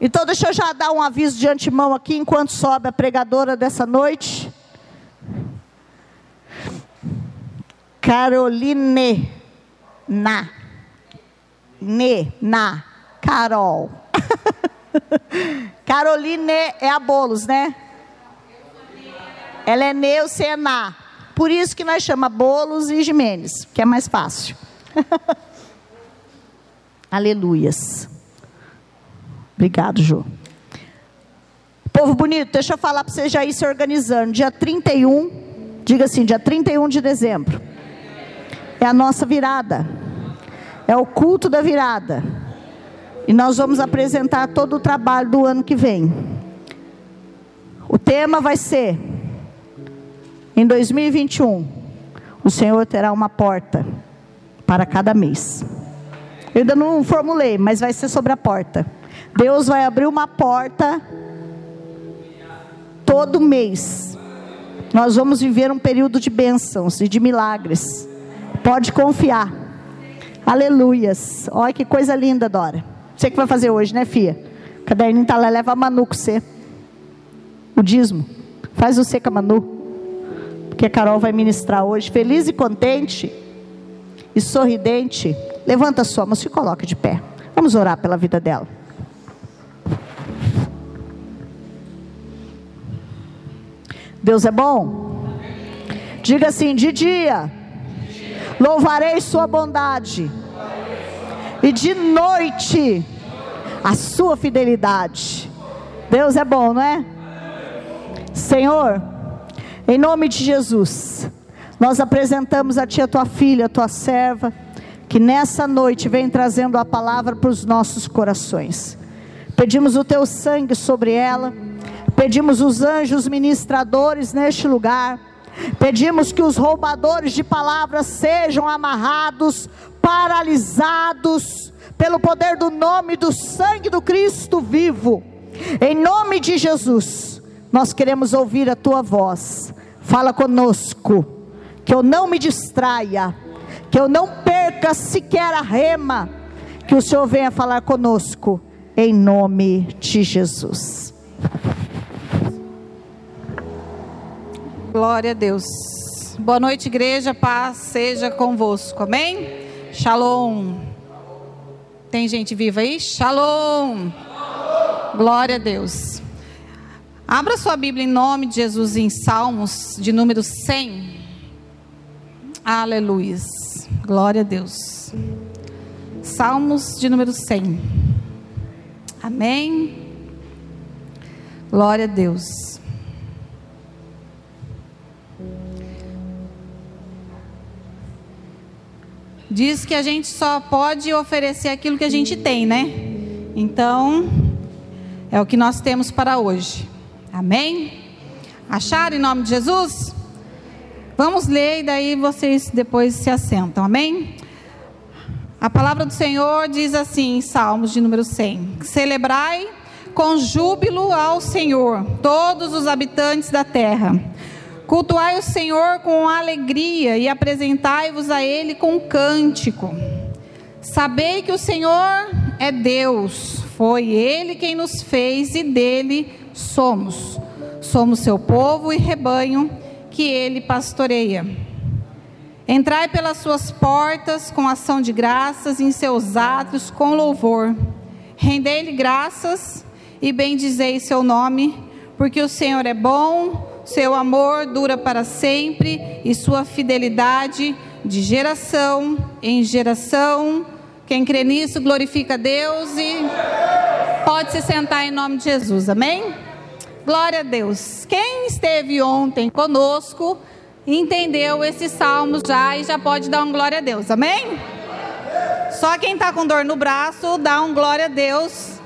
Então, deixa eu já dar um aviso de antemão aqui, enquanto sobe a pregadora dessa noite. Caroline Na. Ne, na. Carol. Caroline é a Bolos, né? Ela é Neucena. Por isso que nós chama Bolos e Jimenez, que é mais fácil. Aleluias. Obrigado, Jô. Povo bonito, deixa eu falar para você já ir se organizando. Dia 31, diga assim, dia 31 de dezembro. É a nossa virada. É o culto da virada. E nós vamos apresentar todo o trabalho do ano que vem. O tema vai ser: em 2021, o Senhor terá uma porta para cada mês. Eu ainda não formulei, mas vai ser sobre a porta. Deus vai abrir uma porta todo mês. Nós vamos viver um período de bênçãos e de milagres. Pode confiar. Aleluias. Olha que coisa linda, Dora. Você que vai fazer hoje, né, Fia? Caderninho tá lá, leva a Manu com você. O dízimo. Faz você com a Manu. Porque a Carol vai ministrar hoje. Feliz e contente e sorridente. Levanta a sua mão, se coloque de pé. Vamos orar pela vida dela. Deus é bom? Diga assim: de dia, louvarei Sua bondade, e de noite, a Sua fidelidade. Deus é bom, não é? Senhor, em nome de Jesus, nós apresentamos a Ti a Tua filha, a Tua serva, que nessa noite vem trazendo a palavra para os nossos corações. Pedimos o Teu sangue sobre ela Pedimos os anjos ministradores neste lugar. Pedimos que os roubadores de palavras sejam amarrados, paralisados, pelo poder do nome do sangue do Cristo vivo. Em nome de Jesus, nós queremos ouvir a tua voz. Fala conosco, que eu não me distraia, que eu não perca sequer a rema, que o Senhor venha falar conosco, em nome de Jesus. Glória a Deus. Boa noite, igreja. Paz seja convosco. Amém? Shalom. Tem gente viva aí? Shalom. Glória a Deus. Abra sua Bíblia em nome de Jesus em Salmos de número 100. Aleluia. Glória a Deus. Salmos de número 100. Amém. Glória a Deus. Diz que a gente só pode oferecer aquilo que a gente tem, né? Então, é o que nós temos para hoje. Amém? Acharam em nome de Jesus? Vamos ler e daí vocês depois se assentam. Amém? A palavra do Senhor diz assim em Salmos de número 100: Celebrai com júbilo ao Senhor, todos os habitantes da terra Cultuai o Senhor com alegria e apresentai-vos a Ele com cântico. Sabei que o Senhor é Deus, foi Ele quem nos fez e dele somos. Somos seu povo e rebanho que Ele pastoreia. Entrai pelas suas portas com ação de graças, em seus atos com louvor. Rendei-lhe graças e bendizei seu nome, porque o Senhor é bom seu amor dura para sempre e sua fidelidade de geração em geração. Quem crê nisso glorifica a Deus e pode se sentar em nome de Jesus. Amém? Glória a Deus. Quem esteve ontem conosco entendeu esses salmos já e já pode dar um glória a Deus. Amém? Só quem está com dor no braço dá um glória a Deus.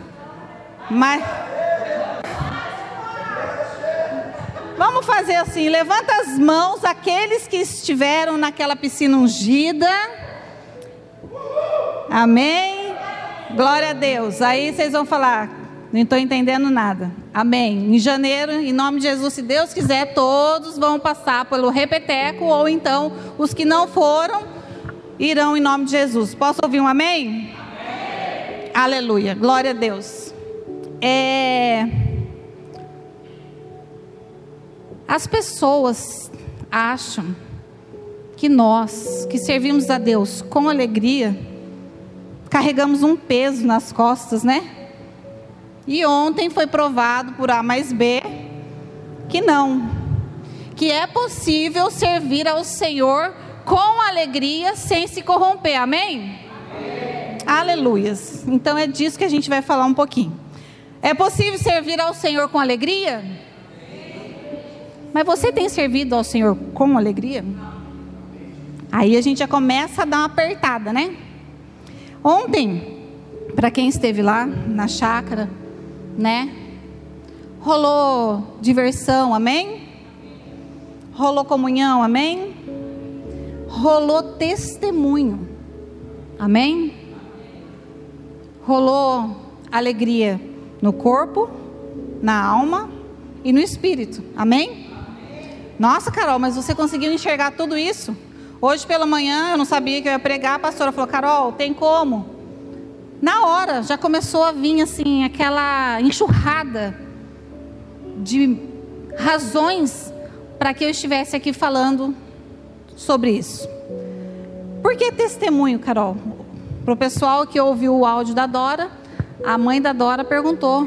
Mas Vamos fazer assim: levanta as mãos aqueles que estiveram naquela piscina ungida. Amém? Glória a Deus. Aí vocês vão falar, não estou entendendo nada. Amém. Em janeiro, em nome de Jesus, se Deus quiser, todos vão passar pelo repeteco, ou então os que não foram irão em nome de Jesus. Posso ouvir um amém? amém. Aleluia. Glória a Deus. É, as pessoas acham que nós, que servimos a Deus com alegria, carregamos um peso nas costas, né? E ontem foi provado por A mais B que não, que é possível servir ao Senhor com alegria sem se corromper, amém? Aleluias. Então é disso que a gente vai falar um pouquinho. É possível servir ao Senhor com alegria? Mas você tem servido ao Senhor com alegria? Aí a gente já começa a dar uma apertada, né? Ontem, para quem esteve lá na chácara, né? Rolou diversão, amém? Rolou comunhão, amém? Rolou testemunho, amém? Rolou alegria no corpo, na alma e no espírito, amém? Nossa, Carol, mas você conseguiu enxergar tudo isso? Hoje pela manhã eu não sabia que eu ia pregar, a pastora falou: Carol, tem como? Na hora já começou a vir assim aquela enxurrada de razões para que eu estivesse aqui falando sobre isso. Por que testemunho, Carol? Para o pessoal que ouviu o áudio da Dora, a mãe da Dora perguntou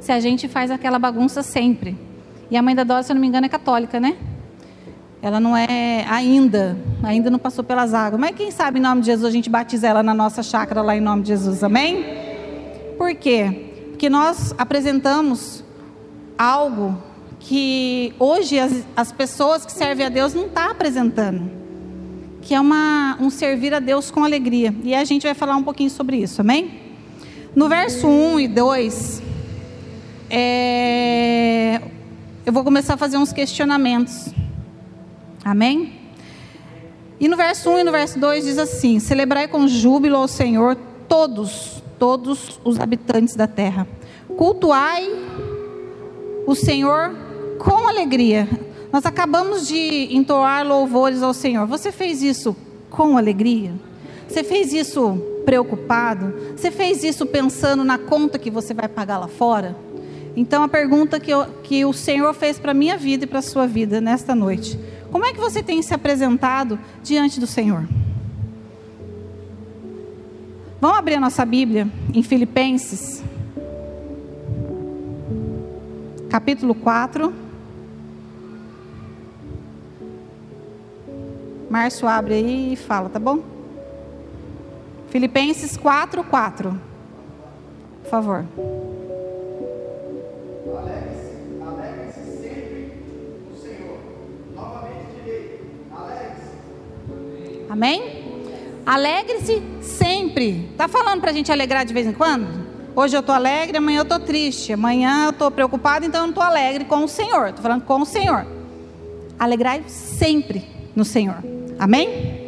se a gente faz aquela bagunça sempre. E a mãe da Dora, se eu não me engano, é católica, né? Ela não é ainda, ainda não passou pelas águas. Mas quem sabe em nome de Jesus a gente batiza ela na nossa chácara lá em nome de Jesus, amém? Por quê? Porque nós apresentamos algo que hoje as, as pessoas que servem a Deus não estão tá apresentando. Que é uma, um servir a Deus com alegria. E a gente vai falar um pouquinho sobre isso, amém? No verso 1 e 2, é, eu vou começar a fazer uns questionamentos. Amém? E no verso 1 e no verso 2 diz assim: Celebrai com júbilo ao Senhor todos, todos os habitantes da terra. Cultuai o Senhor com alegria. Nós acabamos de entoar louvores ao Senhor. Você fez isso com alegria? Você fez isso preocupado? Você fez isso pensando na conta que você vai pagar lá fora? Então a pergunta que, eu, que o Senhor fez para a minha vida e para a sua vida nesta noite como é que você tem se apresentado diante do Senhor? Vamos abrir a nossa Bíblia em Filipenses, capítulo 4. Márcio abre aí e fala, tá bom? Filipenses 4, 4. Por favor. Amém? Alegre-se sempre. Está falando para a gente alegrar de vez em quando? Hoje eu estou alegre, amanhã eu estou triste, amanhã eu estou preocupado, então eu não estou alegre com o Senhor. Estou falando com o Senhor. Alegrai sempre no Senhor. Amém?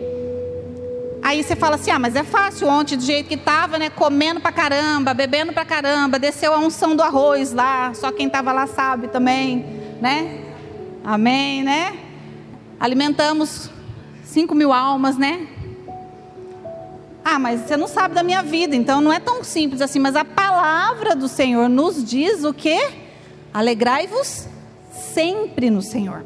Aí você fala assim: ah, mas é fácil, ontem do jeito que estava, né? Comendo pra caramba, bebendo pra caramba, desceu a unção do arroz lá, só quem estava lá sabe também, né? Amém, né? Alimentamos 5 mil almas, né? Ah, mas você não sabe da minha vida, então não é tão simples assim. Mas a palavra do Senhor nos diz o que? Alegrai-vos sempre no Senhor.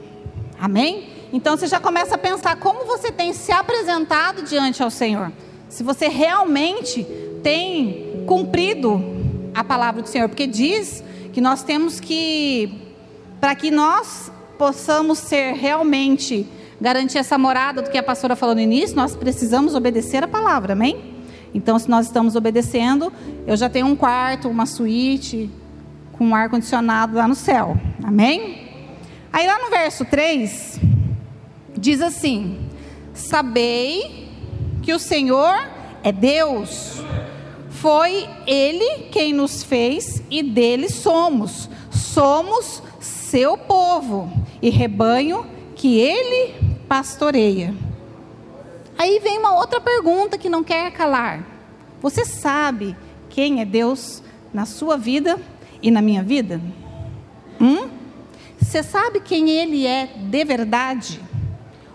Amém? Então você já começa a pensar como você tem se apresentado diante ao Senhor. Se você realmente tem cumprido a palavra do Senhor, porque diz que nós temos que, para que nós possamos ser realmente garantir essa morada do que a pastora falou no início, nós precisamos obedecer a palavra, amém? Então, se nós estamos obedecendo, eu já tenho um quarto, uma suíte, com um ar-condicionado lá no céu, amém? Aí lá no verso 3, diz assim: Sabei que o Senhor é Deus, foi Ele quem nos fez e dele somos, somos seu povo e rebanho que Ele pastoreia. Aí vem uma outra pergunta que não quer calar. Você sabe quem é Deus na sua vida e na minha vida? Hum? Você sabe quem Ele é de verdade?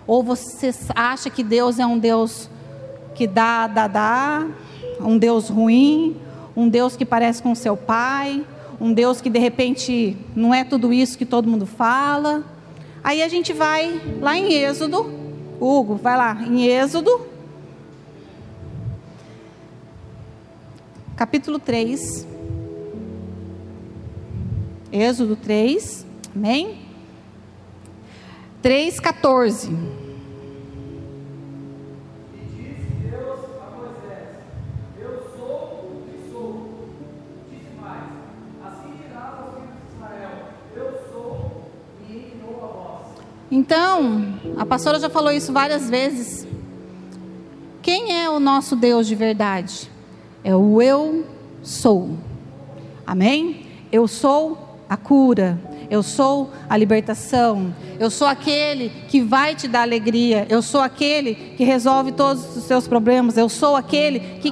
Ou você acha que Deus é um Deus que dá, dá, dá, um Deus ruim, um Deus que parece com seu pai, um Deus que de repente não é tudo isso que todo mundo fala. Aí a gente vai lá em Êxodo, Hugo, vai lá, em Êxodo, capítulo 3. Êxodo 3, amém? 3, Então, a pastora já falou isso várias vezes. Quem é o nosso Deus de verdade? É o eu sou. Amém? Eu sou a cura. Eu sou a libertação. Eu sou aquele que vai te dar alegria. Eu sou aquele que resolve todos os seus problemas. Eu sou aquele que,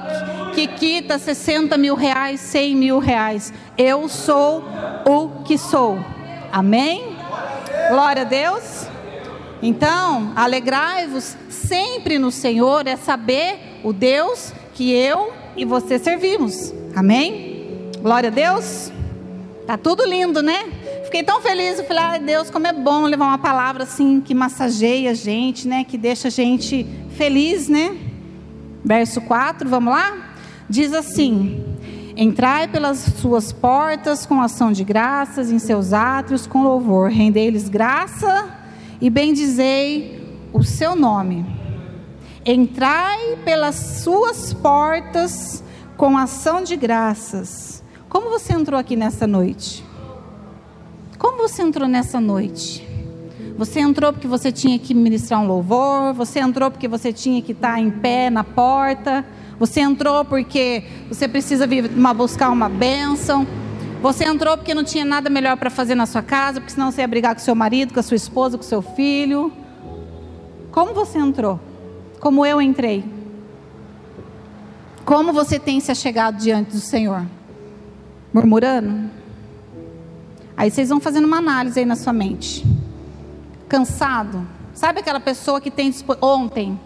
que quita 60 mil reais, 100 mil reais. Eu sou o que sou. Amém? Glória a Deus. Então, alegrai-vos sempre no Senhor, é saber o Deus que eu e você servimos. Amém? Glória a Deus. Tá tudo lindo, né? Fiquei tão feliz, eu falei, ah, Deus, como é bom levar uma palavra assim que massageia a gente, né? Que deixa a gente feliz, né? Verso 4, vamos lá? Diz assim: Entrai pelas suas portas com ação de graças, em seus átrios com louvor, rendei-lhes graça e bendizei o seu nome. Entrai pelas suas portas com ação de graças. Como você entrou aqui nessa noite? Como você entrou nessa noite? Você entrou porque você tinha que ministrar um louvor, você entrou porque você tinha que estar em pé na porta, você entrou porque você precisa vir uma, buscar uma bênção, você entrou porque não tinha nada melhor para fazer na sua casa, porque senão você ia brigar com seu marido, com a sua esposa, com seu filho. Como você entrou? Como eu entrei? Como você tem se achegado diante do Senhor? Murmurando? Aí vocês vão fazendo uma análise aí na sua mente. Cansado? Sabe aquela pessoa que tem ontem?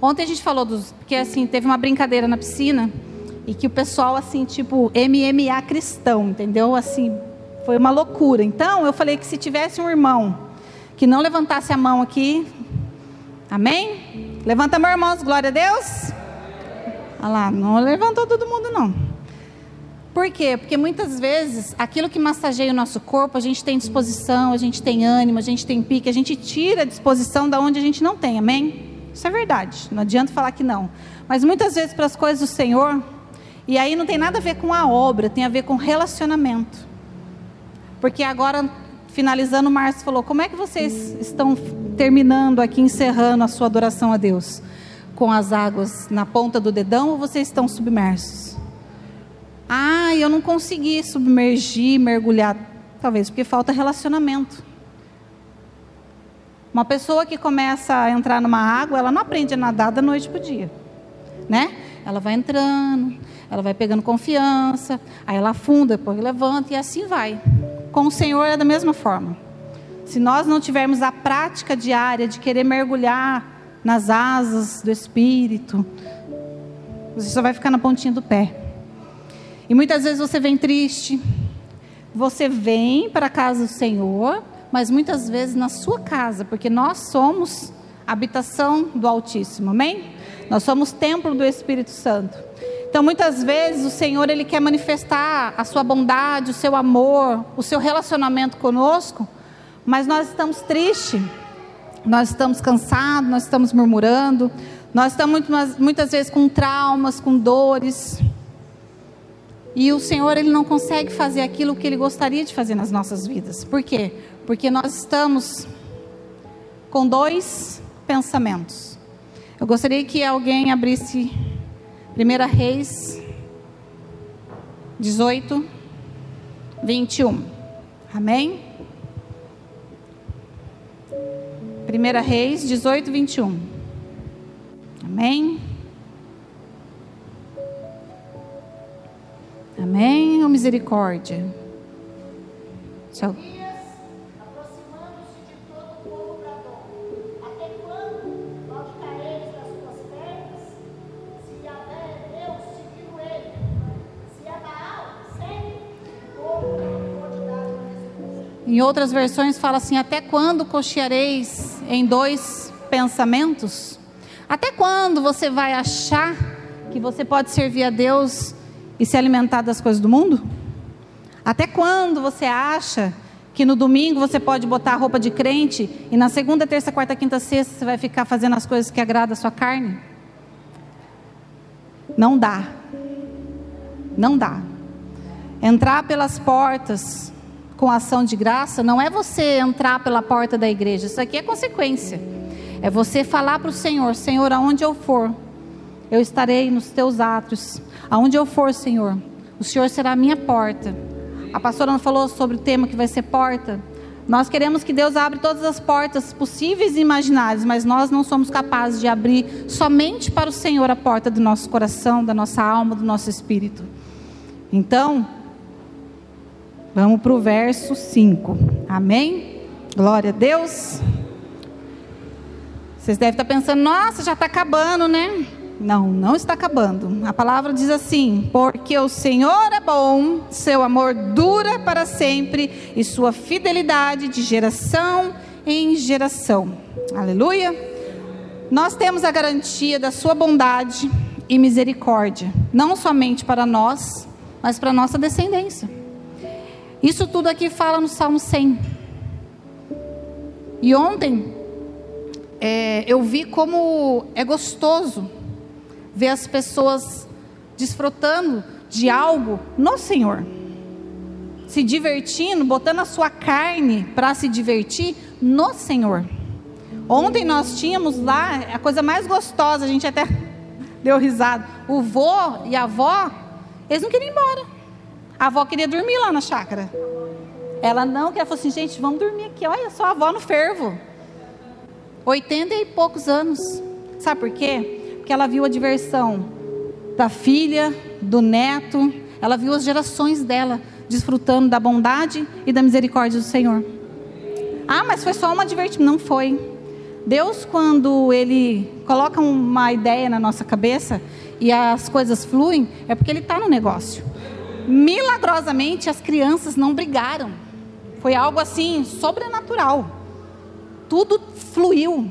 Ontem a gente falou dos porque assim teve uma brincadeira na piscina e que o pessoal, assim, tipo, MMA cristão, entendeu? Assim, foi uma loucura. Então, eu falei que se tivesse um irmão que não levantasse a mão aqui, amém? Levanta meu irmãos, glória a Deus. Olha lá, não levantou todo mundo, não. Por quê? Porque muitas vezes aquilo que massageia o nosso corpo, a gente tem disposição, a gente tem ânimo, a gente tem pique, a gente tira a disposição da onde a gente não tem, amém? Isso é verdade, não adianta falar que não. Mas muitas vezes para as coisas do Senhor, e aí não tem nada a ver com a obra, tem a ver com relacionamento. Porque agora, finalizando, o Márcio falou: como é que vocês estão terminando aqui, encerrando a sua adoração a Deus? Com as águas na ponta do dedão ou vocês estão submersos? Ah, eu não consegui submergir, mergulhar. Talvez porque falta relacionamento. Uma pessoa que começa a entrar numa água, ela não aprende a nadar da noite para o dia. Né? Ela vai entrando, ela vai pegando confiança, aí ela afunda, depois levanta e assim vai. Com o Senhor é da mesma forma. Se nós não tivermos a prática diária de querer mergulhar nas asas do Espírito, você só vai ficar na pontinha do pé. E muitas vezes você vem triste, você vem para a casa do Senhor, mas muitas vezes na sua casa, porque nós somos habitação do Altíssimo, amém? Nós somos templo do Espírito Santo. Então, muitas vezes o Senhor ele quer manifestar a sua bondade, o seu amor, o seu relacionamento conosco, mas nós estamos tristes, nós estamos cansados, nós estamos murmurando, nós estamos muitas, vezes com traumas, com dores. E o Senhor ele não consegue fazer aquilo que ele gostaria de fazer nas nossas vidas. Por quê? Porque nós estamos com dois pensamentos. Eu gostaria que alguém abrisse 1 Reis 18, 21. Amém? 1 Reis 18, 21. Amém? Amém ou misericórdia? Tchau. Em outras versões fala assim: Até quando cocheareis em dois pensamentos? Até quando você vai achar que você pode servir a Deus e se alimentar das coisas do mundo? Até quando você acha que no domingo você pode botar a roupa de crente e na segunda, terça, quarta, quinta, sexta você vai ficar fazendo as coisas que agradam a sua carne? Não dá. Não dá. Entrar pelas portas com ação de graça não é você entrar pela porta da igreja. Isso aqui é consequência. É você falar para o Senhor: Senhor, aonde eu for, eu estarei nos teus atos. Aonde eu for, Senhor, o Senhor será a minha porta. A pastora falou sobre o tema que vai ser porta. Nós queremos que Deus abra todas as portas possíveis e imaginárias, mas nós não somos capazes de abrir somente para o Senhor a porta do nosso coração, da nossa alma, do nosso espírito. Então, vamos para o verso 5. Amém? Glória a Deus. Vocês devem estar pensando, nossa, já está acabando, né? Não, não está acabando. A palavra diz assim: Porque o Senhor é bom, seu amor dura para sempre e sua fidelidade de geração em geração. Aleluia. Nós temos a garantia da sua bondade e misericórdia, não somente para nós, mas para nossa descendência. Isso tudo aqui fala no Salmo 100. E ontem é, eu vi como é gostoso ver as pessoas desfrutando de algo no Senhor, se divertindo, botando a sua carne para se divertir no Senhor. Ontem nós tínhamos lá a coisa mais gostosa, a gente até deu risada. O vô e a avó, eles não queriam ir embora. A avó queria dormir lá na chácara. Ela não, que ela falou assim, gente, vamos dormir aqui. Olha só a avó no fervo. 80 e poucos anos. Sabe por quê? porque ela viu a diversão da filha, do neto, ela viu as gerações dela desfrutando da bondade e da misericórdia do Senhor. Ah, mas foi só uma divertimento. Não foi. Deus, quando Ele coloca uma ideia na nossa cabeça e as coisas fluem, é porque Ele está no negócio. Milagrosamente, as crianças não brigaram. Foi algo assim, sobrenatural. Tudo fluiu.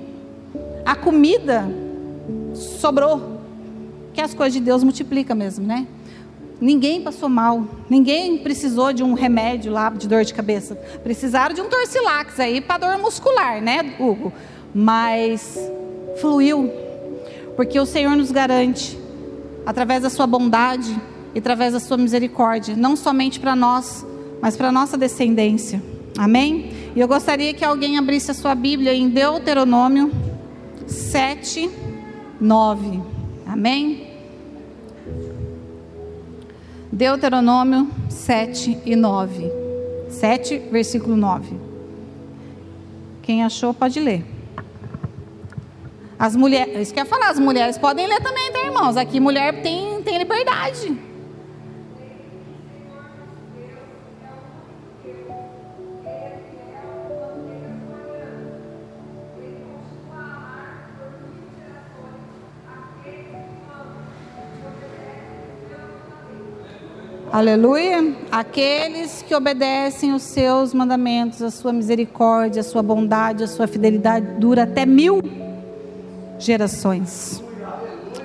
A comida sobrou. Que as coisas de Deus multiplica mesmo, né? Ninguém passou mal, ninguém precisou de um remédio lá de dor de cabeça. Precisaram de um torcilax aí para dor muscular, né, Hugo? Mas fluiu, porque o Senhor nos garante, através da sua bondade e através da sua misericórdia, não somente para nós, mas para nossa descendência. Amém? E eu gostaria que alguém abrisse a sua Bíblia em Deuteronômio 7 9. Amém? Deuteronômio 7 e 9. 7, versículo 9. Quem achou pode ler. As mulheres, isso quer falar, as mulheres podem ler também, tá, irmãos? Aqui mulher tem, tem liberdade. Aleluia. Aqueles que obedecem os seus mandamentos, a sua misericórdia, a sua bondade, a sua fidelidade dura até mil gerações.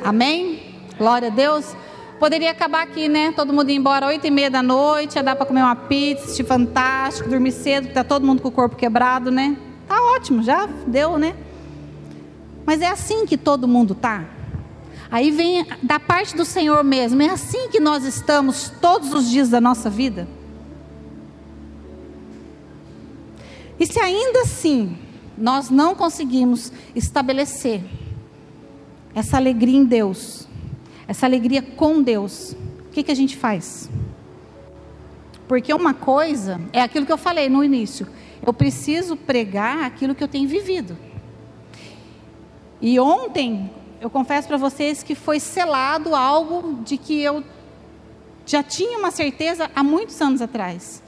Amém? Glória a Deus. Poderia acabar aqui, né? Todo mundo ir embora oito e meia da noite, ia dar para comer uma pizza, assistir fantástico, dormir cedo, porque tá todo mundo com o corpo quebrado, né? Tá ótimo, já deu, né? Mas é assim que todo mundo tá. Aí vem da parte do Senhor mesmo. É assim que nós estamos todos os dias da nossa vida? E se ainda assim nós não conseguimos estabelecer essa alegria em Deus, essa alegria com Deus, o que, que a gente faz? Porque uma coisa é aquilo que eu falei no início. Eu preciso pregar aquilo que eu tenho vivido. E ontem, eu confesso para vocês que foi selado algo de que eu já tinha uma certeza há muitos anos atrás.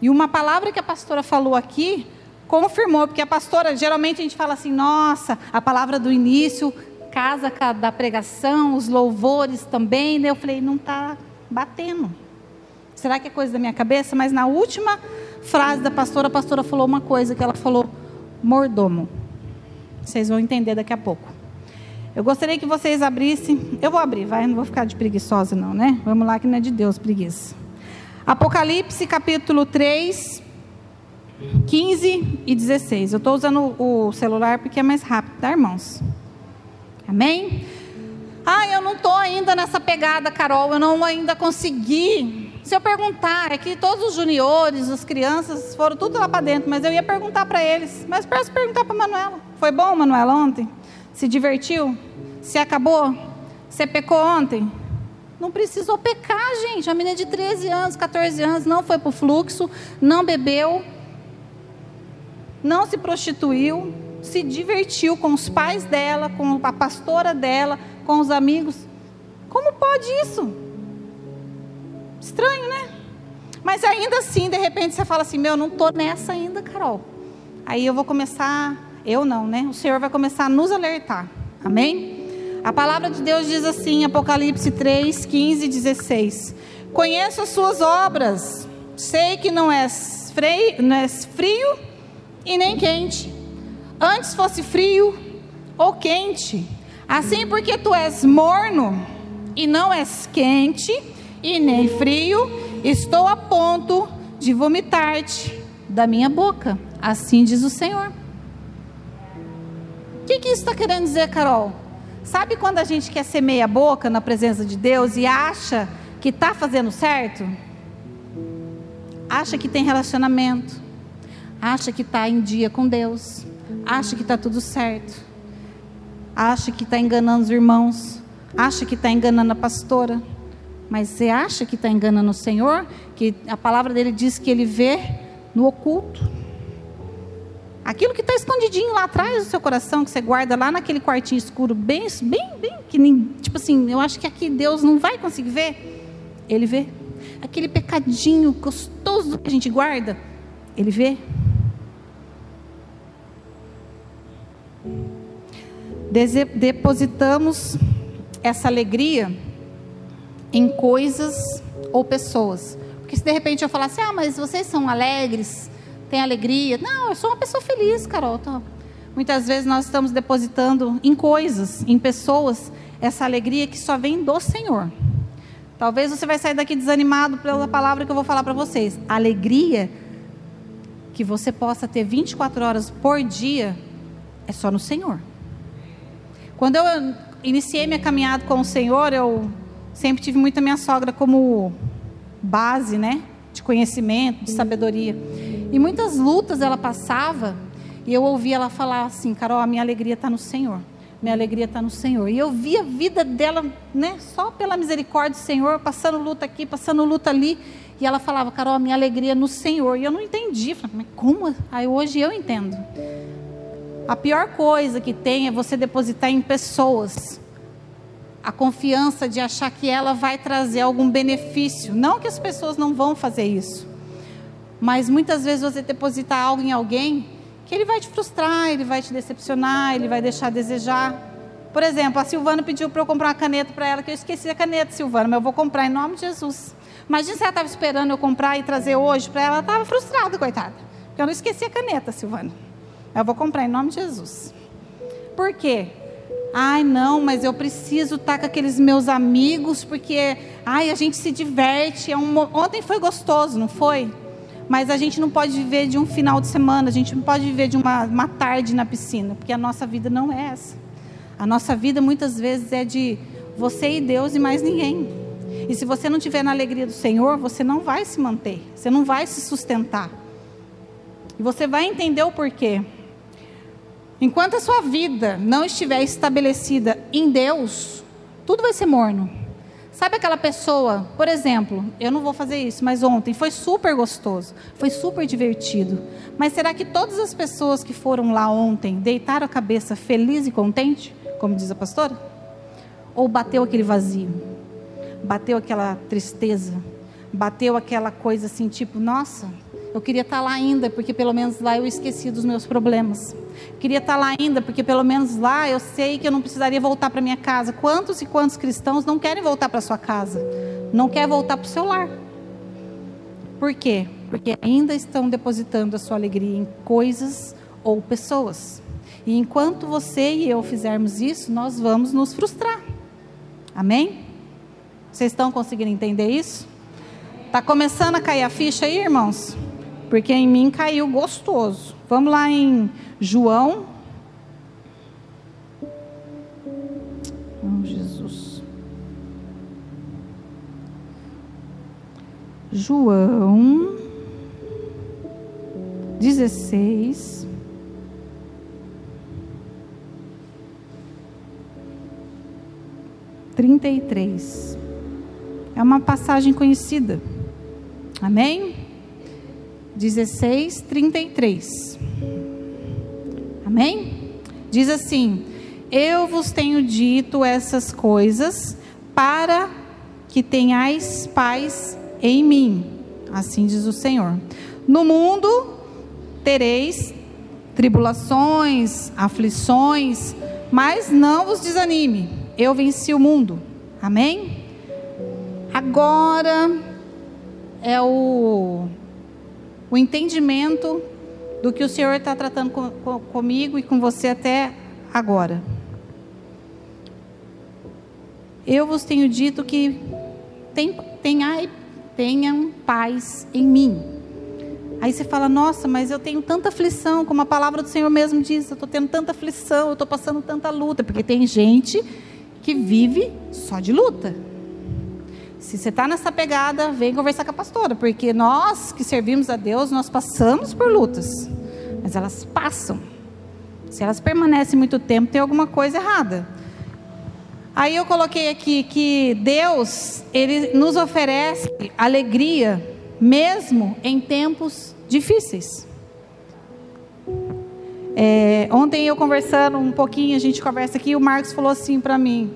E uma palavra que a pastora falou aqui confirmou, porque a pastora, geralmente a gente fala assim, nossa, a palavra do início casa da pregação, os louvores também. Né? Eu falei, não está batendo. Será que é coisa da minha cabeça? Mas na última frase da pastora, a pastora falou uma coisa que ela falou: mordomo. Vocês vão entender daqui a pouco. Eu gostaria que vocês abrissem. Eu vou abrir, vai, não vou ficar de preguiçosa, não, né? Vamos lá, que não é de Deus preguiça. Apocalipse capítulo 3, 15 e 16. Eu estou usando o celular porque é mais rápido, tá, irmãos? Amém? Ah, eu não estou ainda nessa pegada, Carol, eu não ainda consegui. Se eu perguntar, é que todos os juniores, as crianças foram tudo lá para dentro, mas eu ia perguntar para eles. Mas peço perguntar para Manuela. Foi bom, Manuela, ontem? Se divertiu? Se acabou? Você pecou ontem? Não precisou pecar, gente. A menina de 13 anos, 14 anos, não foi para o fluxo, não bebeu, não se prostituiu, se divertiu com os pais dela, com a pastora dela, com os amigos. Como pode isso? Estranho, né? Mas ainda assim, de repente você fala assim: Meu, não estou nessa ainda, Carol. Aí eu vou começar, eu não, né? O Senhor vai começar a nos alertar. Amém? A palavra de Deus diz assim, Apocalipse 3, 15 e 16: Conheço as suas obras, sei que não és, freio, não és frio e nem quente. Antes fosse frio ou quente. Assim, porque tu és morno e não és quente e nem frio, estou a ponto de vomitar-te da minha boca. Assim diz o Senhor. O que, que isso está querendo dizer, Carol? Sabe quando a gente quer ser meia boca na presença de Deus e acha que está fazendo certo? Acha que tem relacionamento, acha que está em dia com Deus, acha que está tudo certo, acha que está enganando os irmãos, acha que está enganando a pastora, mas você acha que está enganando o Senhor? Que a palavra dele diz que ele vê no oculto. Aquilo que está escondidinho lá atrás do seu coração, que você guarda lá naquele quartinho escuro, bem, bem, bem, que nem, tipo assim, eu acho que aqui Deus não vai conseguir ver. Ele vê. Aquele pecadinho gostoso que a gente guarda, Ele vê. Depositamos essa alegria em coisas ou pessoas. Porque se de repente eu falasse, ah, mas vocês são alegres, tem alegria. Não, eu sou uma pessoa feliz, Carol. Muitas vezes nós estamos depositando em coisas, em pessoas, essa alegria que só vem do Senhor. Talvez você vai sair daqui desanimado pela palavra que eu vou falar para vocês. alegria que você possa ter 24 horas por dia é só no Senhor. Quando eu iniciei minha caminhada com o Senhor, eu sempre tive muito a minha sogra como base, né? De conhecimento, de sabedoria. E muitas lutas ela passava e eu ouvia ela falar assim: Carol, a minha alegria está no Senhor. Minha alegria está no Senhor. E eu via a vida dela, né, só pela misericórdia do Senhor, passando luta aqui, passando luta ali. E ela falava, Carol, a minha alegria é no Senhor. E eu não entendi. Mas como? Aí hoje eu entendo. A pior coisa que tem é você depositar em pessoas a confiança de achar que ela vai trazer algum benefício. Não que as pessoas não vão fazer isso. Mas muitas vezes você deposita algo em alguém que ele vai te frustrar, ele vai te decepcionar, ele vai deixar a desejar. Por exemplo, a Silvana pediu para eu comprar uma caneta para ela, que eu esqueci a caneta, Silvana, mas eu vou comprar em nome de Jesus. Imagina se ela estava esperando eu comprar e trazer hoje para ela, ela estava frustrada, coitada. Porque eu não esqueci a caneta, Silvana. Eu vou comprar em nome de Jesus. Por quê? Ai, não, mas eu preciso estar tá com aqueles meus amigos, porque ai, a gente se diverte. É um... Ontem foi gostoso, não foi? Mas a gente não pode viver de um final de semana, a gente não pode viver de uma, uma tarde na piscina, porque a nossa vida não é essa. A nossa vida muitas vezes é de você e Deus e mais ninguém. E se você não estiver na alegria do Senhor, você não vai se manter, você não vai se sustentar. E você vai entender o porquê. Enquanto a sua vida não estiver estabelecida em Deus, tudo vai ser morno. Sabe aquela pessoa, por exemplo, eu não vou fazer isso, mas ontem foi super gostoso, foi super divertido. Mas será que todas as pessoas que foram lá ontem deitaram a cabeça feliz e contente, como diz a pastora? Ou bateu aquele vazio? Bateu aquela tristeza? Bateu aquela coisa assim, tipo, nossa, eu queria estar lá ainda, porque pelo menos lá eu esqueci dos meus problemas. Queria estar lá ainda, porque pelo menos lá eu sei que eu não precisaria voltar para minha casa. Quantos e quantos cristãos não querem voltar para sua casa? Não quer voltar para o seu lar? Por quê? Porque ainda estão depositando a sua alegria em coisas ou pessoas. E enquanto você e eu fizermos isso, nós vamos nos frustrar. Amém? Vocês estão conseguindo entender isso? Está começando a cair a ficha aí, irmãos? Porque em mim caiu gostoso. Vamos lá em João. Oh, Jesus. João 16. Trinta e três. É uma passagem conhecida. Amém? 16, 33. Amém? Diz assim: Eu vos tenho dito essas coisas para que tenhais paz em mim. Assim diz o Senhor. No mundo tereis tribulações, aflições, mas não vos desanime. Eu venci o mundo. Amém? Agora é o, o entendimento do que o Senhor está tratando com, com, comigo e com você até agora. Eu vos tenho dito que tem, tenhai, tenham paz em mim. Aí você fala, nossa, mas eu tenho tanta aflição, como a palavra do Senhor mesmo diz, eu estou tendo tanta aflição, eu estou passando tanta luta, porque tem gente que vive só de luta. Se você está nessa pegada, vem conversar com a pastora, porque nós que servimos a Deus, nós passamos por lutas, mas elas passam. Se elas permanecem muito tempo, tem alguma coisa errada. Aí eu coloquei aqui que Deus, Ele nos oferece alegria, mesmo em tempos difíceis. É, ontem eu conversando um pouquinho, a gente conversa aqui, o Marcos falou assim para mim: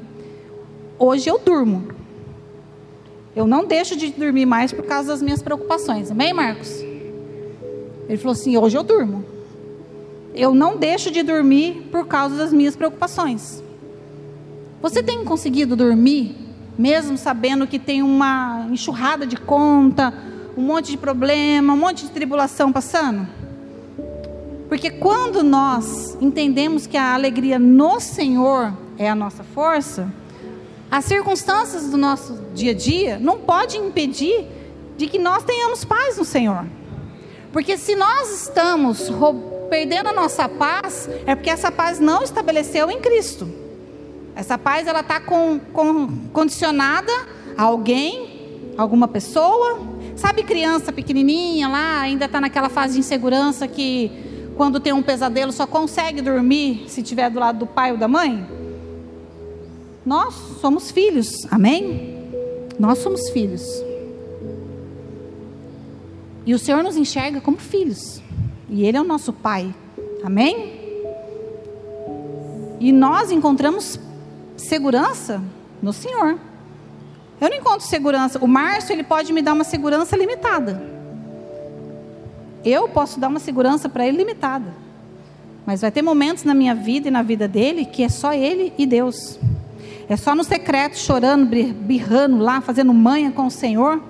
hoje eu durmo. Eu não deixo de dormir mais por causa das minhas preocupações. Amém, Marcos? Ele falou assim: hoje eu durmo. Eu não deixo de dormir por causa das minhas preocupações. Você tem conseguido dormir, mesmo sabendo que tem uma enxurrada de conta, um monte de problema, um monte de tribulação passando? Porque quando nós entendemos que a alegria no Senhor é a nossa força, as circunstâncias do nosso dia a dia não podem impedir de que nós tenhamos paz no Senhor. Porque se nós estamos perdendo a nossa paz, é porque essa paz não estabeleceu em Cristo. Essa paz ela está com, com, condicionada a alguém, alguma pessoa. Sabe criança pequenininha lá, ainda está naquela fase de insegurança que quando tem um pesadelo só consegue dormir se estiver do lado do pai ou da mãe? Nós somos filhos, amém? Nós somos filhos. E o Senhor nos enxerga como filhos. E Ele é o nosso Pai, amém? E nós encontramos segurança no Senhor. Eu não encontro segurança. O Márcio, ele pode me dar uma segurança limitada. Eu posso dar uma segurança para ele limitada. Mas vai ter momentos na minha vida e na vida dele que é só ele e Deus. É só no secreto, chorando, birrando lá, fazendo manha com o Senhor,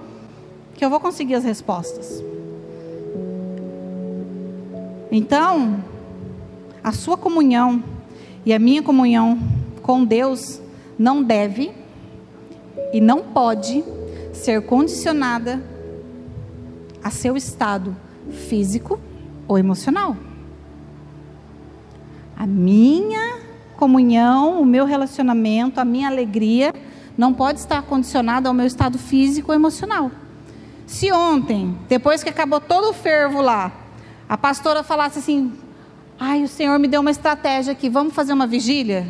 que eu vou conseguir as respostas. Então, a sua comunhão e a minha comunhão com Deus não deve e não pode ser condicionada a seu estado físico ou emocional. A minha comunhão, o meu relacionamento, a minha alegria não pode estar condicionada ao meu estado físico ou emocional. Se ontem, depois que acabou todo o fervo lá, a pastora falasse assim: "Ai, o Senhor me deu uma estratégia aqui, vamos fazer uma vigília?"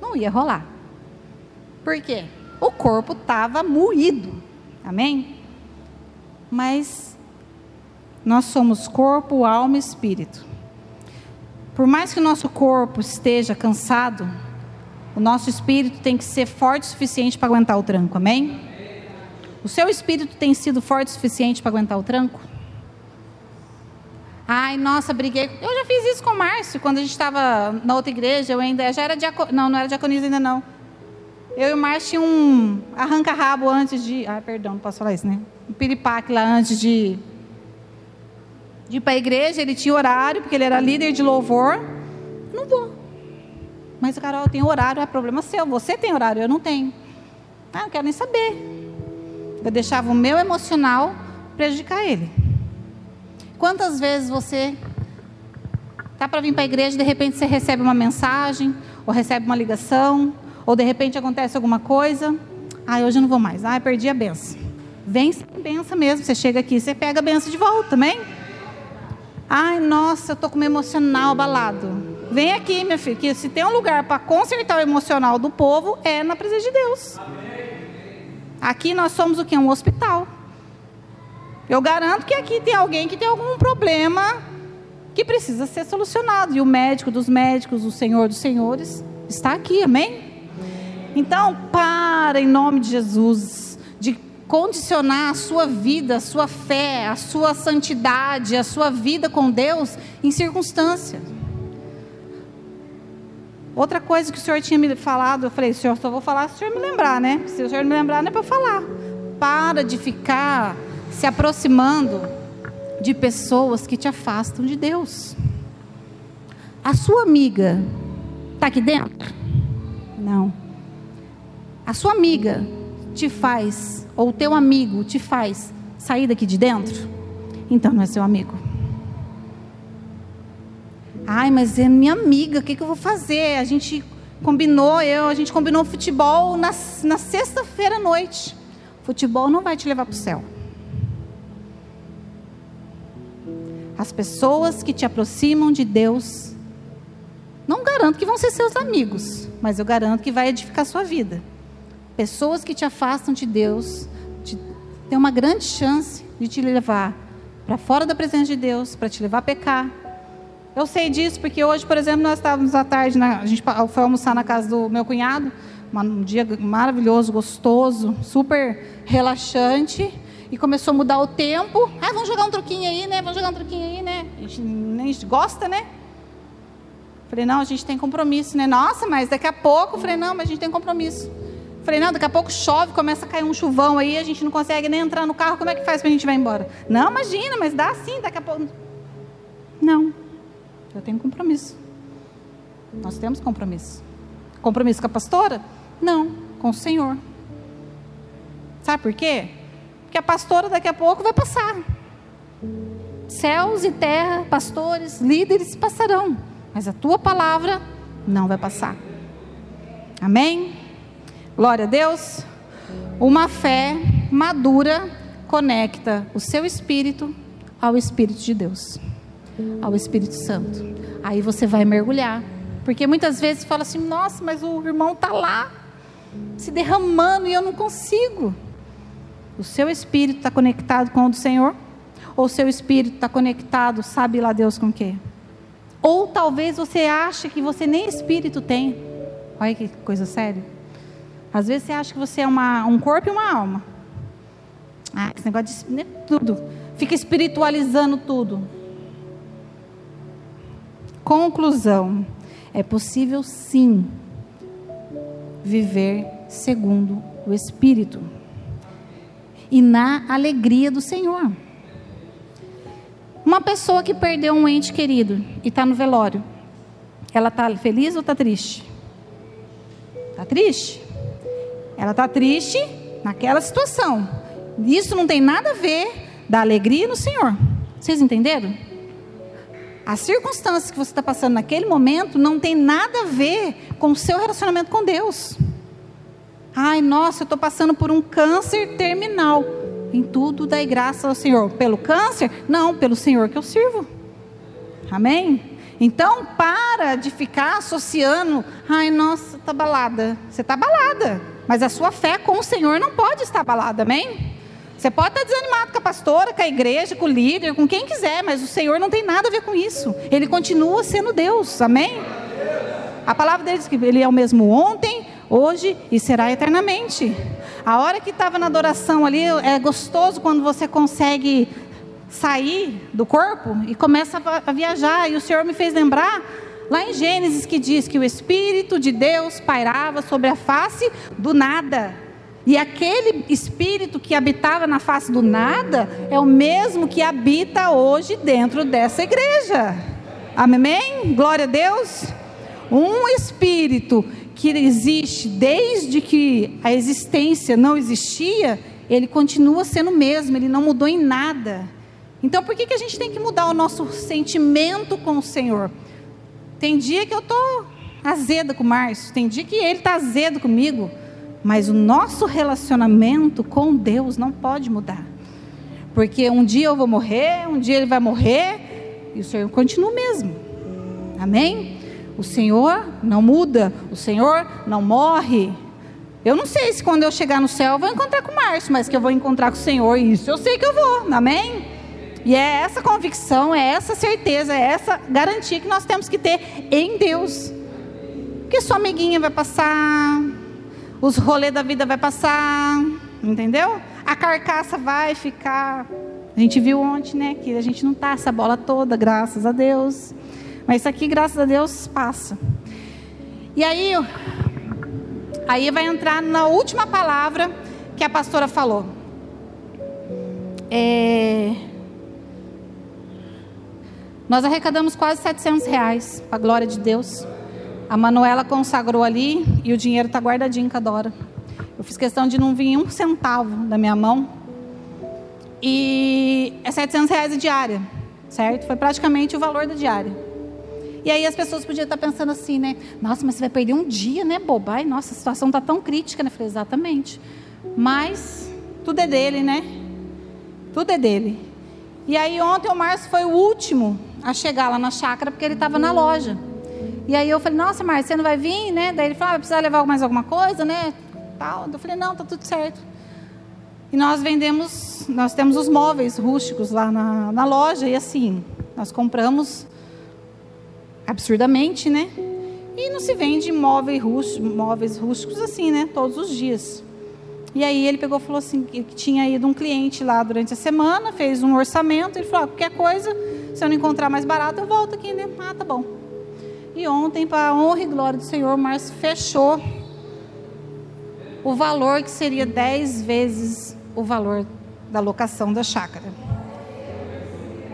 Não ia rolar. Por quê? O corpo estava moído. Amém? Mas nós somos corpo, alma e espírito. Por mais que o nosso corpo esteja cansado, o nosso espírito tem que ser forte o suficiente para aguentar o tranco, amém? O seu espírito tem sido forte o suficiente para aguentar o tranco? Ai, nossa, briguei. Eu já fiz isso com o Márcio, quando a gente estava na outra igreja, eu ainda já era. Não, não era diaconisa ainda não. Eu e o Márcio um arranca-rabo antes de. Ah, perdão, não posso falar isso, né? Um piripaque lá antes de, de ir para a igreja. Ele tinha horário, porque ele era líder de louvor. Não vou. Mas, Carol, tem horário, é problema seu. Você tem horário, eu não tenho. Ah, não quero nem saber. Eu deixava o meu emocional prejudicar ele. Quantas vezes você tá para vir para a igreja, de repente você recebe uma mensagem, ou recebe uma ligação, ou de repente acontece alguma coisa. Ah, hoje eu não vou mais. Ah, perdi a benção. Vem sem benção mesmo. Você chega aqui, você pega a benção de volta também. Ai, nossa, eu tô com o emocional abalado. Vem aqui, minha filha, que se tem um lugar para consertar o emocional do povo, é na presença de Deus. Aqui nós somos o que? Um hospital. Eu garanto que aqui tem alguém que tem algum problema que precisa ser solucionado. E o médico dos médicos, o Senhor dos senhores, está aqui, amém? Então, para em nome de Jesus condicionar a sua vida, a sua fé, a sua santidade, a sua vida com Deus em circunstâncias. Outra coisa que o senhor tinha me falado, eu falei, senhor, só vou falar se o senhor me lembrar, né? Se o senhor me lembrar, não é para falar. Para de ficar se aproximando de pessoas que te afastam de Deus. A sua amiga está aqui dentro? Não. A sua amiga te faz, ou o teu amigo te faz sair daqui de dentro? Então não é seu amigo. Ai, mas é minha amiga, o que, que eu vou fazer? A gente combinou, eu, a gente combinou futebol na, na sexta-feira à noite. Futebol não vai te levar para o céu. As pessoas que te aproximam de Deus, não garanto que vão ser seus amigos, mas eu garanto que vai edificar sua vida. Pessoas que te afastam de Deus, te, tem uma grande chance de te levar para fora da presença de Deus, para te levar a pecar, eu sei disso porque hoje, por exemplo, nós estávamos à tarde, na, a gente foi almoçar na casa do meu cunhado, um dia maravilhoso, gostoso, super relaxante, e começou a mudar o tempo. Ah, vamos jogar um truquinho aí, né? Vamos jogar um truquinho aí, né? A gente, gente gosta, né? Falei, não, a gente tem compromisso, né? Nossa, mas daqui a pouco, falei, não, mas a gente tem compromisso. Falei, não, daqui a pouco chove, começa a cair um chuvão aí, a gente não consegue nem entrar no carro, como é que faz para a gente ir embora? Não, imagina, mas dá sim, daqui a pouco. Não. Eu tenho compromisso. Nós temos compromisso. Compromisso com a pastora? Não, com o Senhor. Sabe por quê? Porque a pastora daqui a pouco vai passar. Céus e terra, pastores, líderes passarão, mas a tua palavra não vai passar. Amém? Glória a Deus. Uma fé madura conecta o seu espírito ao espírito de Deus ao Espírito Santo. Aí você vai mergulhar. Porque muitas vezes fala assim: nossa, mas o irmão está lá, se derramando e eu não consigo. O seu espírito está conectado com o do Senhor? Ou o seu espírito está conectado, sabe lá Deus com o quê? Ou talvez você ache que você nem espírito tem. Olha que coisa séria. Às vezes você acha que você é uma, um corpo e uma alma. Ah, esse negócio de né, tudo. Fica espiritualizando tudo. Conclusão: é possível sim viver segundo o Espírito e na alegria do Senhor. Uma pessoa que perdeu um ente querido e está no velório, ela está feliz ou está triste? Está triste? Ela está triste naquela situação. Isso não tem nada a ver da alegria no Senhor. Vocês entenderam? As circunstâncias que você está passando naquele momento não tem nada a ver com o seu relacionamento com Deus. Ai, nossa, eu estou passando por um câncer terminal. Em tudo dai graça ao Senhor. Pelo câncer? Não, pelo Senhor que eu sirvo. Amém? Então, para de ficar associando. Ai, nossa, está balada. Você está balada. Mas a sua fé com o Senhor não pode estar balada. Amém? Você pode estar desanimado com a pastora, com a igreja, com o líder, com quem quiser, mas o Senhor não tem nada a ver com isso. Ele continua sendo Deus, amém? A palavra dele diz que ele é o mesmo ontem, hoje e será eternamente. A hora que estava na adoração ali, é gostoso quando você consegue sair do corpo e começa a viajar. E o Senhor me fez lembrar Lá em Gênesis que diz que o Espírito de Deus pairava sobre a face do nada. E aquele espírito que habitava na face do nada é o mesmo que habita hoje dentro dessa igreja. Amém? Glória a Deus. Um espírito que existe desde que a existência não existia, ele continua sendo o mesmo, ele não mudou em nada. Então por que, que a gente tem que mudar o nosso sentimento com o Senhor? Tem dia que eu estou azeda com o Márcio, tem dia que ele está azedo comigo. Mas o nosso relacionamento com Deus não pode mudar. Porque um dia eu vou morrer, um dia ele vai morrer, e o Senhor continua o mesmo. Amém? O Senhor não muda, o Senhor não morre. Eu não sei se quando eu chegar no céu eu vou encontrar com o Márcio, mas que eu vou encontrar com o Senhor, isso eu sei que eu vou. Amém? E é essa convicção, é essa certeza, é essa garantia que nós temos que ter em Deus. Porque sua amiguinha vai passar, os rolês da vida vai passar, entendeu? A carcaça vai ficar. A gente viu ontem, né, que a gente não tá essa bola toda, graças a Deus. Mas isso aqui, graças a Deus, passa. E aí, aí vai entrar na última palavra que a pastora falou. É... Nós arrecadamos quase 700 reais, a glória de Deus. A Manuela consagrou ali e o dinheiro está guardadinho cada hora. Eu fiz questão de não vir um centavo da minha mão. E é 700 reais a diária, certo? Foi praticamente o valor da diária. E aí as pessoas podiam estar pensando assim, né? Nossa, mas você vai perder um dia, né, boba? Ai, nossa, a situação está tão crítica, né? Eu falei, exatamente. Mas tudo é dele, né? Tudo é dele. E aí ontem o Márcio foi o último a chegar lá na chácara porque ele estava na loja. E aí eu falei, nossa, Márcio, você não vai vir, né? Daí ele falou, ah, vai precisar levar mais alguma coisa, né? Tal. Eu falei, não, tá tudo certo. E nós vendemos, nós temos os móveis rústicos lá na, na loja, e assim, nós compramos absurdamente, né? E não se vende móveis rústicos, móveis rústicos assim, né? Todos os dias. E aí ele pegou falou assim, que tinha ido um cliente lá durante a semana, fez um orçamento, ele falou, ah, qualquer coisa, se eu não encontrar mais barato, eu volto aqui, né? Ah, tá bom. E ontem, para a honra e glória do Senhor, Márcio fechou o valor que seria dez vezes o valor da locação da chácara.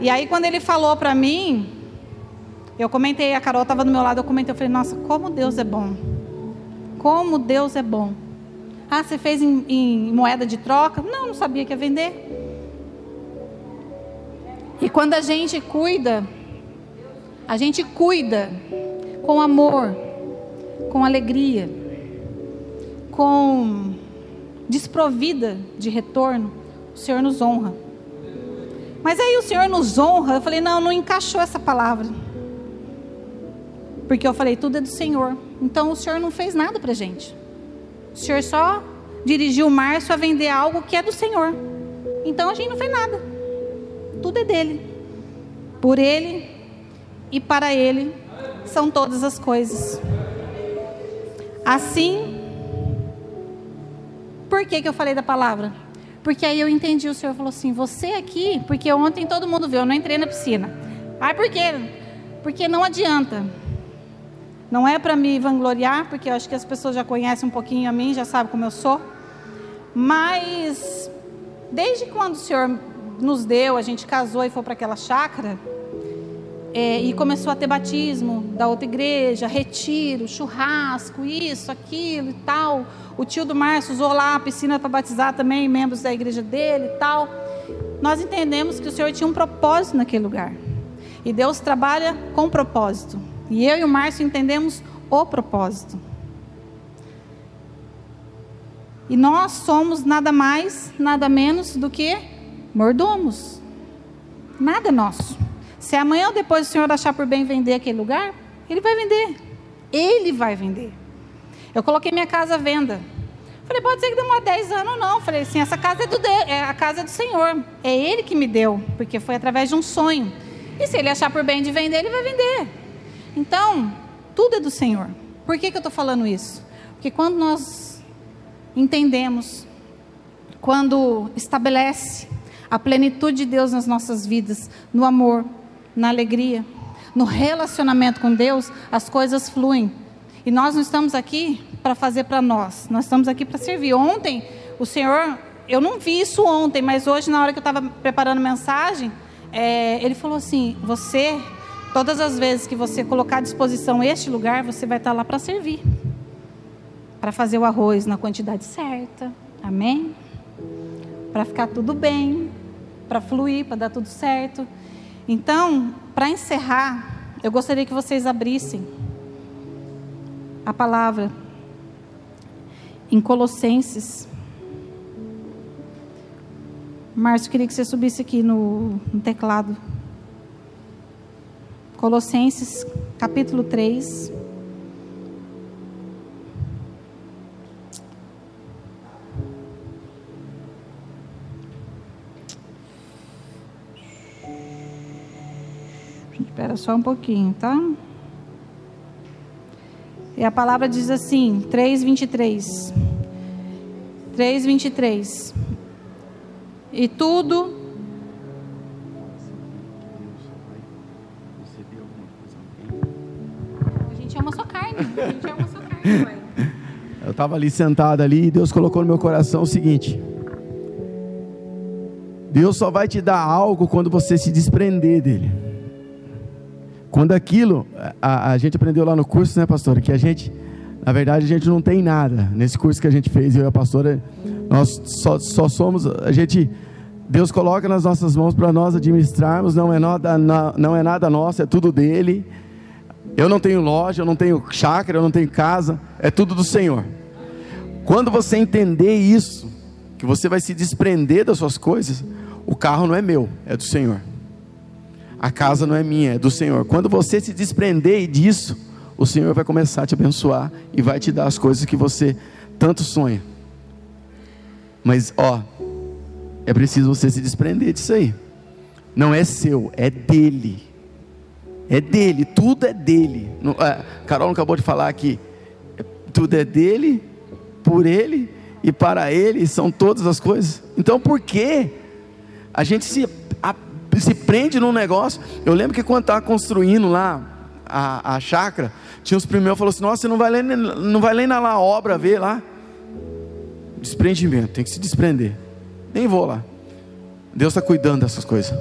E aí, quando ele falou para mim, eu comentei, a Carol estava do meu lado, eu comentei, eu falei, nossa, como Deus é bom. Como Deus é bom. Ah, você fez em, em moeda de troca? Não, não sabia que ia vender. E quando a gente cuida, a gente cuida com amor, com alegria, com desprovida de retorno, o Senhor nos honra. Mas aí o Senhor nos honra, eu falei, não, não encaixou essa palavra. Porque eu falei, tudo é do Senhor. Então o Senhor não fez nada para gente. O Senhor só dirigiu o Márcio a vender algo que é do Senhor. Então a gente não fez nada. Tudo é dele. Por ele e para ele são todas as coisas. Assim, por que, que eu falei da palavra? Porque aí eu entendi, o Senhor falou assim, você aqui, porque ontem todo mundo viu, eu não entrei na piscina. Ah, por quê? Porque não adianta. Não é para me vangloriar, porque eu acho que as pessoas já conhecem um pouquinho a mim, já sabem como eu sou. Mas, desde quando o Senhor nos deu, a gente casou e foi para aquela chácara, é, e começou a ter batismo da outra igreja, retiro, churrasco, isso, aquilo e tal. O tio do Márcio usou lá a piscina para batizar também membros da igreja dele e tal. Nós entendemos que o Senhor tinha um propósito naquele lugar. E Deus trabalha com propósito. E eu e o Márcio entendemos o propósito. E nós somos nada mais, nada menos do que mordomos. Nada é nosso. Se amanhã ou depois o senhor achar por bem vender aquele lugar, ele vai vender. Ele vai vender. Eu coloquei minha casa à venda. Falei, pode ser que demore 10 anos, não. Falei assim, essa casa é, do de, é a casa é do Senhor. É Ele que me deu, porque foi através de um sonho. E se ele achar por bem de vender, ele vai vender. Então, tudo é do Senhor. Por que, que eu estou falando isso? Porque quando nós entendemos, quando estabelece a plenitude de Deus nas nossas vidas, no amor, na alegria. no relacionamento com Deus, as coisas fluem. E nós não estamos aqui para fazer para nós, nós estamos aqui para servir. Ontem, o Senhor, eu não vi isso ontem, mas hoje, na hora que eu estava preparando mensagem, é, ele falou assim: Você, todas as vezes que você colocar à disposição este lugar, você vai estar lá para servir para fazer o arroz na quantidade certa. Amém? Para ficar tudo bem, para fluir, para dar tudo certo. Então, para encerrar, eu gostaria que vocês abrissem a palavra em Colossenses. Márcio, queria que você subisse aqui no, no teclado. Colossenses, capítulo 3. Só um pouquinho, tá? E a palavra diz assim, 3:23. 3:23. E tudo A gente ama sua carne. A gente ama sua carne, pai. Eu estava ali sentado ali e Deus colocou no meu coração o seguinte: Deus só vai te dar algo quando você se desprender dele. Quando aquilo, a, a gente aprendeu lá no curso, né, pastora, que a gente, na verdade, a gente não tem nada. Nesse curso que a gente fez, eu e a pastora, nós só, só somos, a gente, Deus coloca nas nossas mãos para nós administrarmos, não é, nada, não é nada nosso, é tudo dele. Eu não tenho loja, eu não tenho chácara, eu não tenho casa, é tudo do Senhor. Quando você entender isso, que você vai se desprender das suas coisas, o carro não é meu, é do Senhor a casa não é minha, é do Senhor. Quando você se desprender disso, o Senhor vai começar a te abençoar e vai te dar as coisas que você tanto sonha. Mas, ó, é preciso você se desprender disso aí. Não é seu, é dele. É dele, tudo é dele. É, Carol não acabou de falar aqui. Tudo é dele, por ele e para ele são todas as coisas. Então, por que a gente se se prende num negócio. Eu lembro que quando estava construindo lá a, a chácara, tinha os primeiros falou assim: Nossa, você não vai ler, não vai ler na lá, obra ver lá. Desprendimento, tem que se desprender. Nem vou lá. Deus está cuidando dessas coisas.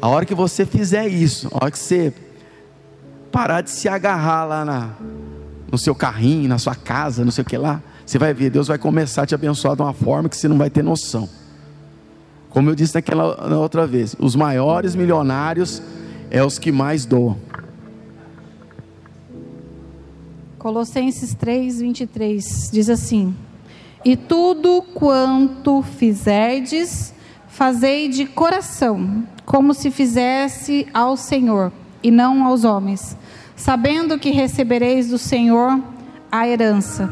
A hora que você fizer isso, a hora que você parar de se agarrar lá na, no seu carrinho, na sua casa, não sei o que lá, você vai ver, Deus vai começar a te abençoar de uma forma que você não vai ter noção. Como eu disse naquela na outra vez, os maiores milionários é os que mais doam. Colossenses 3, 23 diz assim: E tudo quanto fizerdes, fazei de coração, como se fizesse ao Senhor e não aos homens, sabendo que recebereis do Senhor a herança,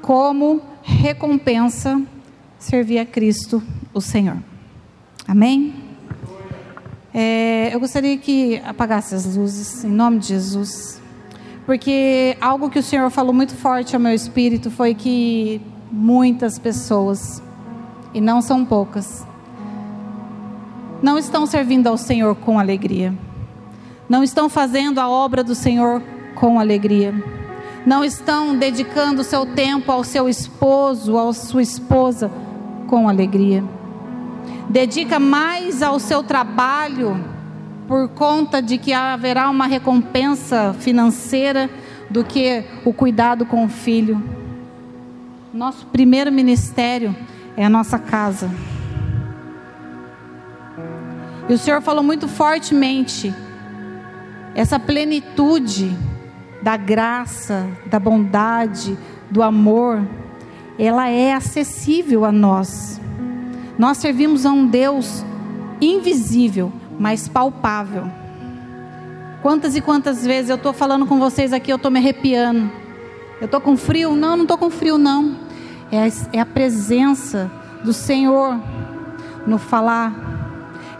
como recompensa servir a Cristo, o Senhor. Amém? É, eu gostaria que apagasse as luzes, em nome de Jesus. Porque algo que o Senhor falou muito forte ao meu espírito foi que muitas pessoas, e não são poucas, não estão servindo ao Senhor com alegria. Não estão fazendo a obra do Senhor com alegria. Não estão dedicando seu tempo ao seu esposo, à sua esposa com alegria dedica mais ao seu trabalho por conta de que haverá uma recompensa financeira do que o cuidado com o filho. Nosso primeiro ministério é a nossa casa. E o Senhor falou muito fortemente essa plenitude da graça, da bondade, do amor, ela é acessível a nós. Nós servimos a um Deus invisível, mas palpável. Quantas e quantas vezes eu estou falando com vocês aqui, eu estou me arrepiando. Eu estou com frio? Não, não estou com frio, não. É a, é a presença do Senhor no falar.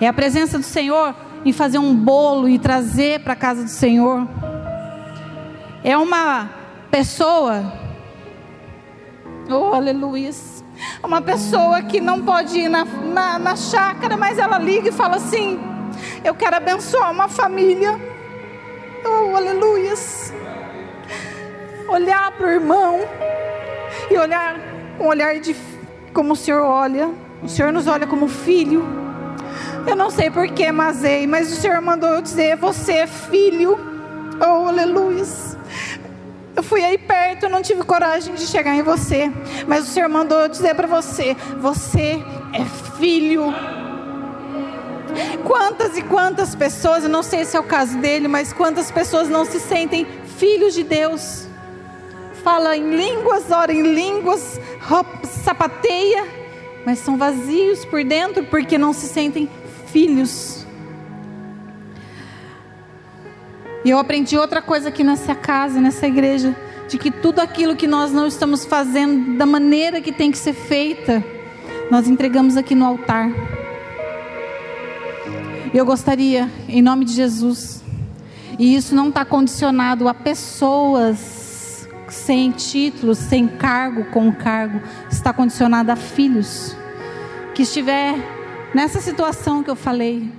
É a presença do Senhor em fazer um bolo e trazer para a casa do Senhor. É uma pessoa. Oh, aleluia uma pessoa que não pode ir na, na, na chácara, mas ela liga e fala assim: Eu quero abençoar uma família Oh, aleluias. Olhar para o irmão e olhar um olhar de como o Senhor olha. O Senhor nos olha como filho. Eu não sei porquê, Mazei, mas o Senhor mandou eu dizer: Você é filho. Oh, aleluias. Eu fui aí perto, eu não tive coragem de chegar em você. Mas o Senhor mandou eu dizer para você: Você é filho. Quantas e quantas pessoas, eu não sei se é o caso dele, mas quantas pessoas não se sentem filhos de Deus? Fala em línguas, ora em línguas, sapateia, mas são vazios por dentro porque não se sentem filhos. E eu aprendi outra coisa aqui nessa casa, nessa igreja, de que tudo aquilo que nós não estamos fazendo da maneira que tem que ser feita, nós entregamos aqui no altar. Eu gostaria, em nome de Jesus, e isso não está condicionado a pessoas sem títulos, sem cargo, com cargo, está condicionado a filhos que estiver nessa situação que eu falei,